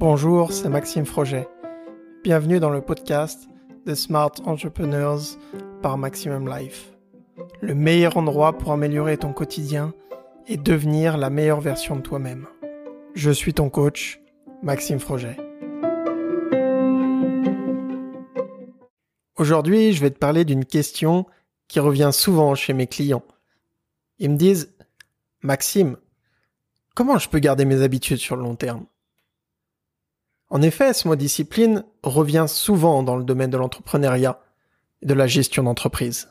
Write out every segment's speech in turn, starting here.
Bonjour, c'est Maxime Froget. Bienvenue dans le podcast The Smart Entrepreneurs par Maximum Life. Le meilleur endroit pour améliorer ton quotidien et devenir la meilleure version de toi-même. Je suis ton coach, Maxime Froget. Aujourd'hui, je vais te parler d'une question qui revient souvent chez mes clients. Ils me disent Maxime, comment je peux garder mes habitudes sur le long terme? En effet, ce mot discipline revient souvent dans le domaine de l'entrepreneuriat et de la gestion d'entreprise.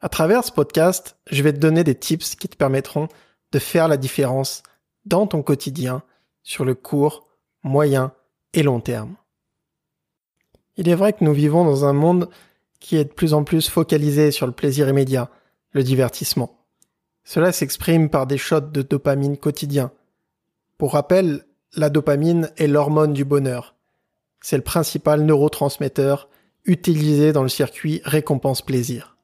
À travers ce podcast, je vais te donner des tips qui te permettront de faire la différence dans ton quotidien sur le court, moyen et long terme. Il est vrai que nous vivons dans un monde qui est de plus en plus focalisé sur le plaisir immédiat, le divertissement. Cela s'exprime par des shots de dopamine quotidiens. Pour rappel, la dopamine est l'hormone du bonheur. C'est le principal neurotransmetteur utilisé dans le circuit récompense-plaisir.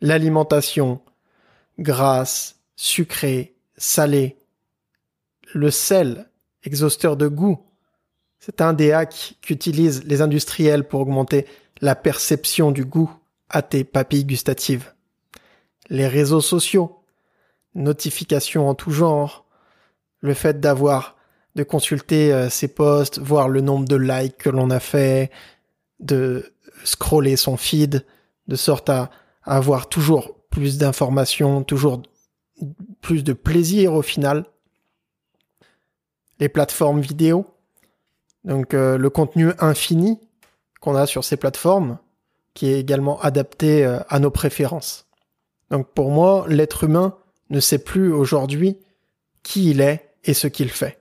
L'alimentation, grasse, sucrée, salée, le sel, exhausteur de goût, c'est un des hacks qu'utilisent les industriels pour augmenter la perception du goût à tes papilles gustatives les réseaux sociaux, notifications en tout genre, le fait d'avoir de consulter euh, ses posts, voir le nombre de likes que l'on a fait, de scroller son feed, de sorte à, avoir toujours plus d'informations, toujours plus de plaisir au final. Les plateformes vidéo, donc euh, le contenu infini qu'on a sur ces plateformes, qui est également adapté euh, à nos préférences. Donc pour moi, l'être humain ne sait plus aujourd'hui qui il est et ce qu'il fait.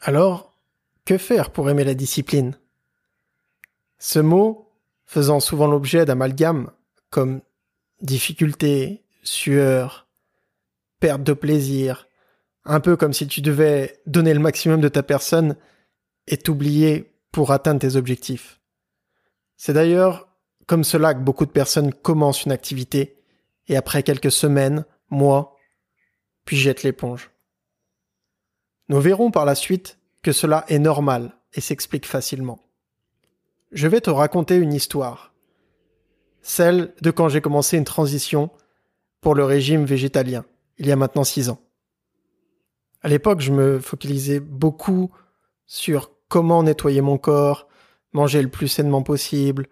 Alors, que faire pour aimer la discipline? Ce mot, faisant souvent l'objet d'amalgames comme difficulté, sueur, perte de plaisir, un peu comme si tu devais donner le maximum de ta personne et t'oublier pour atteindre tes objectifs. C'est d'ailleurs comme cela que beaucoup de personnes commencent une activité et après quelques semaines, mois, jettent l'éponge. Nous verrons par la suite que cela est normal et s'explique facilement. Je vais te raconter une histoire, celle de quand j'ai commencé une transition pour le régime végétalien, il y a maintenant six ans. À l'époque, je me focalisais beaucoup sur comment nettoyer mon corps, manger le plus sainement possible,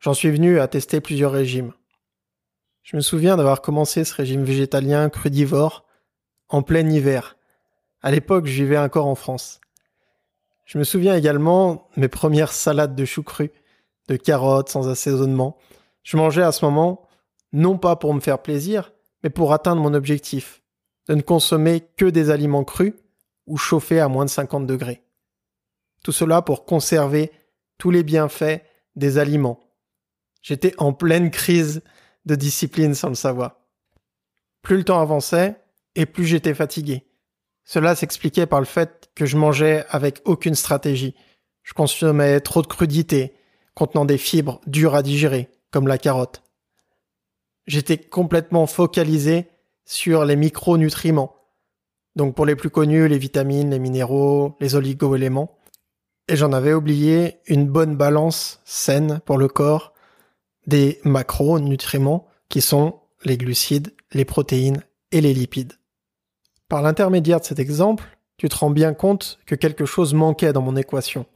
J'en suis venu à tester plusieurs régimes. Je me souviens d'avoir commencé ce régime végétalien crudivore en plein hiver. À l'époque, je vivais encore en France. Je me souviens également mes premières salades de choux crus, de carottes sans assaisonnement. Je mangeais à ce moment non pas pour me faire plaisir, mais pour atteindre mon objectif, de ne consommer que des aliments crus ou chauffés à moins de 50 degrés. Tout cela pour conserver tous les bienfaits des aliments, J'étais en pleine crise de discipline sans le savoir. Plus le temps avançait, et plus j'étais fatigué. Cela s'expliquait par le fait que je mangeais avec aucune stratégie. Je consommais trop de crudités, contenant des fibres dures à digérer, comme la carotte. J'étais complètement focalisé sur les micronutriments. Donc pour les plus connus, les vitamines, les minéraux, les oligo-éléments. Et j'en avais oublié une bonne balance saine pour le corps des macronutriments qui sont les glucides, les protéines et les lipides. Par l'intermédiaire de cet exemple, tu te rends bien compte que quelque chose manquait dans mon équation.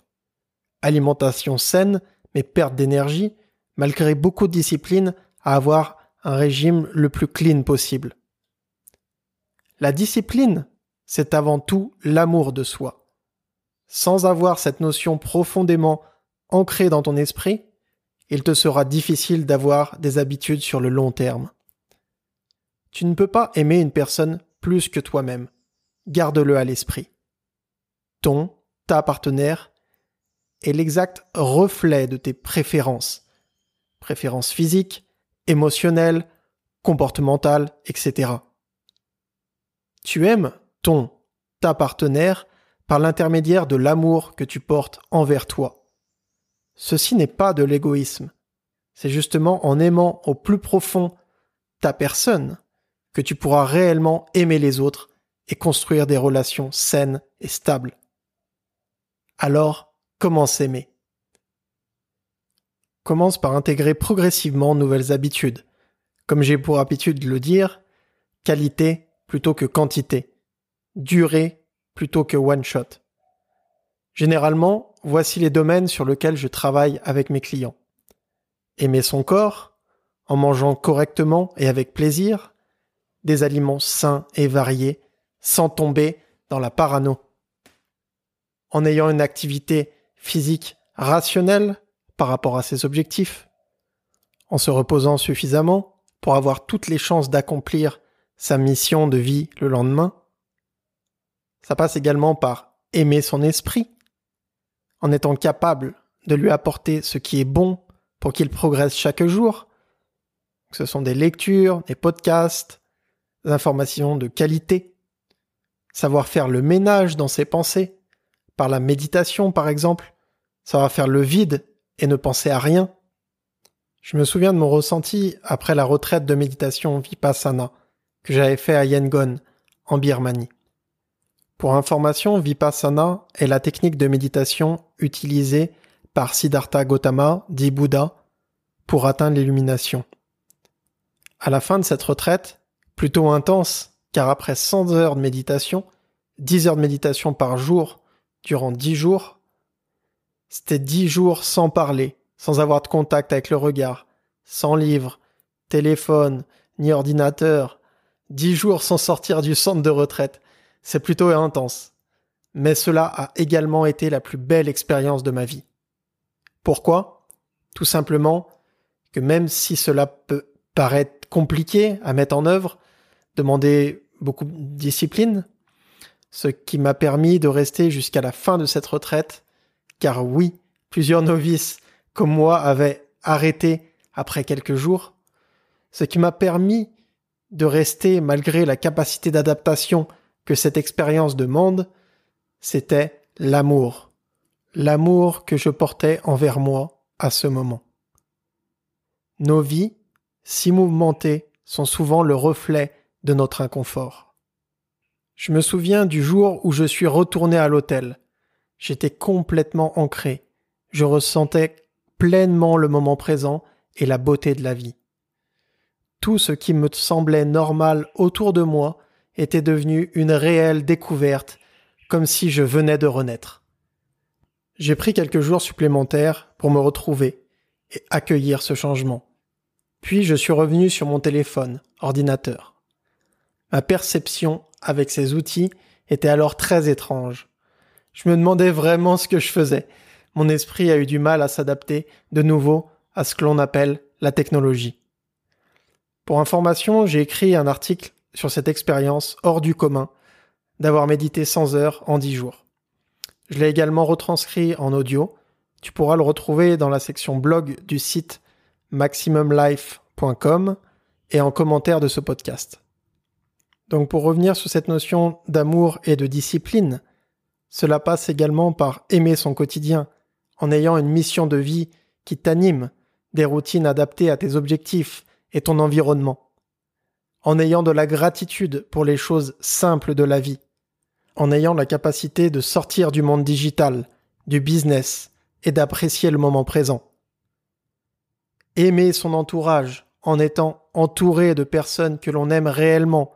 Alimentation saine, mais perte d'énergie, malgré beaucoup de discipline à avoir un régime le plus clean possible. La discipline, c'est avant tout l'amour de soi. Sans avoir cette notion profondément ancrée dans ton esprit, il te sera difficile d'avoir des habitudes sur le long terme. Tu ne peux pas aimer une personne plus que toi-même. Garde-le à l'esprit. Ton, ta partenaire, est l'exact reflet de tes préférences. Préférences physiques, émotionnelles, comportementales, etc. Tu aimes ton, ta partenaire par l'intermédiaire de l'amour que tu portes envers toi. Ceci n'est pas de l'égoïsme. C'est justement en aimant au plus profond ta personne que tu pourras réellement aimer les autres et construire des relations saines et stables. Alors, comment s'aimer Commence par intégrer progressivement nouvelles habitudes. Comme j'ai pour habitude de le dire, qualité plutôt que quantité, durée plutôt que one shot. Généralement, voici les domaines sur lesquels je travaille avec mes clients. Aimer son corps, en mangeant correctement et avec plaisir, des aliments sains et variés, sans tomber dans la parano. En ayant une activité physique rationnelle par rapport à ses objectifs, en se reposant suffisamment pour avoir toutes les chances d'accomplir sa mission de vie le lendemain. Ça passe également par aimer son esprit, en étant capable de lui apporter ce qui est bon pour qu'il progresse chaque jour. Ce sont des lectures, des podcasts, informations de qualité, savoir faire le ménage dans ses pensées, par la méditation par exemple, savoir faire le vide et ne penser à rien. Je me souviens de mon ressenti après la retraite de méditation Vipassana que j'avais fait à Yangon, en Birmanie. Pour information, Vipassana est la technique de méditation utilisée par Siddhartha Gautama, dit Bouddha, pour atteindre l'illumination. À la fin de cette retraite, plutôt intense, car après 100 heures de méditation, 10 heures de méditation par jour durant 10 jours, c'était 10 jours sans parler, sans avoir de contact avec le regard, sans livre, téléphone, ni ordinateur, 10 jours sans sortir du centre de retraite, c'est plutôt intense. Mais cela a également été la plus belle expérience de ma vie. Pourquoi? Tout simplement que même si cela peut paraître compliqué à mettre en œuvre, demander beaucoup de discipline, ce qui m'a permis de rester jusqu'à la fin de cette retraite, car oui, plusieurs novices comme moi avaient arrêté après quelques jours, ce qui m'a permis de rester malgré la capacité d'adaptation que cette expérience demande, c'était l'amour. L'amour que je portais envers moi à ce moment. Nos vies, si mouvementées, sont souvent le reflet de notre inconfort. Je me souviens du jour où je suis retourné à l'hôtel. J'étais complètement ancré. Je ressentais pleinement le moment présent et la beauté de la vie. Tout ce qui me semblait normal autour de moi était devenu une réelle découverte, comme si je venais de renaître. J'ai pris quelques jours supplémentaires pour me retrouver et accueillir ce changement. Puis je suis revenu sur mon téléphone, ordinateur. Ma perception avec ces outils était alors très étrange. Je me demandais vraiment ce que je faisais. Mon esprit a eu du mal à s'adapter de nouveau à ce que l'on appelle la technologie. Pour information, j'ai écrit un article sur cette expérience hors du commun d'avoir médité 100 heures en 10 jours. Je l'ai également retranscrit en audio. Tu pourras le retrouver dans la section blog du site maximumlife.com et en commentaire de ce podcast. Donc pour revenir sur cette notion d'amour et de discipline, cela passe également par aimer son quotidien, en ayant une mission de vie qui t'anime, des routines adaptées à tes objectifs et ton environnement en ayant de la gratitude pour les choses simples de la vie, en ayant la capacité de sortir du monde digital, du business et d'apprécier le moment présent. Aimer son entourage en étant entouré de personnes que l'on aime réellement,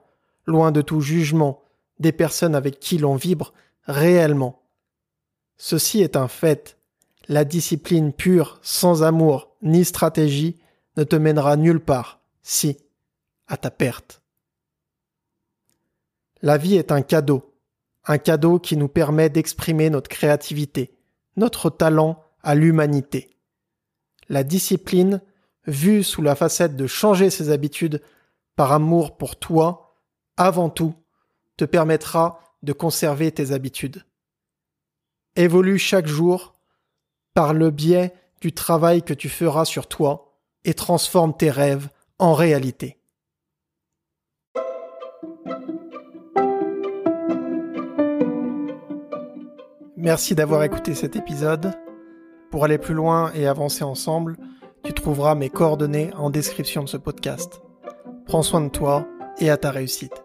loin de tout jugement, des personnes avec qui l'on vibre réellement. Ceci est un fait. La discipline pure, sans amour ni stratégie, ne te mènera nulle part, si à ta perte. La vie est un cadeau, un cadeau qui nous permet d'exprimer notre créativité, notre talent à l'humanité. La discipline, vue sous la facette de changer ses habitudes par amour pour toi, avant tout, te permettra de conserver tes habitudes. Évolue chaque jour par le biais du travail que tu feras sur toi et transforme tes rêves en réalité. Merci d'avoir écouté cet épisode. Pour aller plus loin et avancer ensemble, tu trouveras mes coordonnées en description de ce podcast. Prends soin de toi et à ta réussite.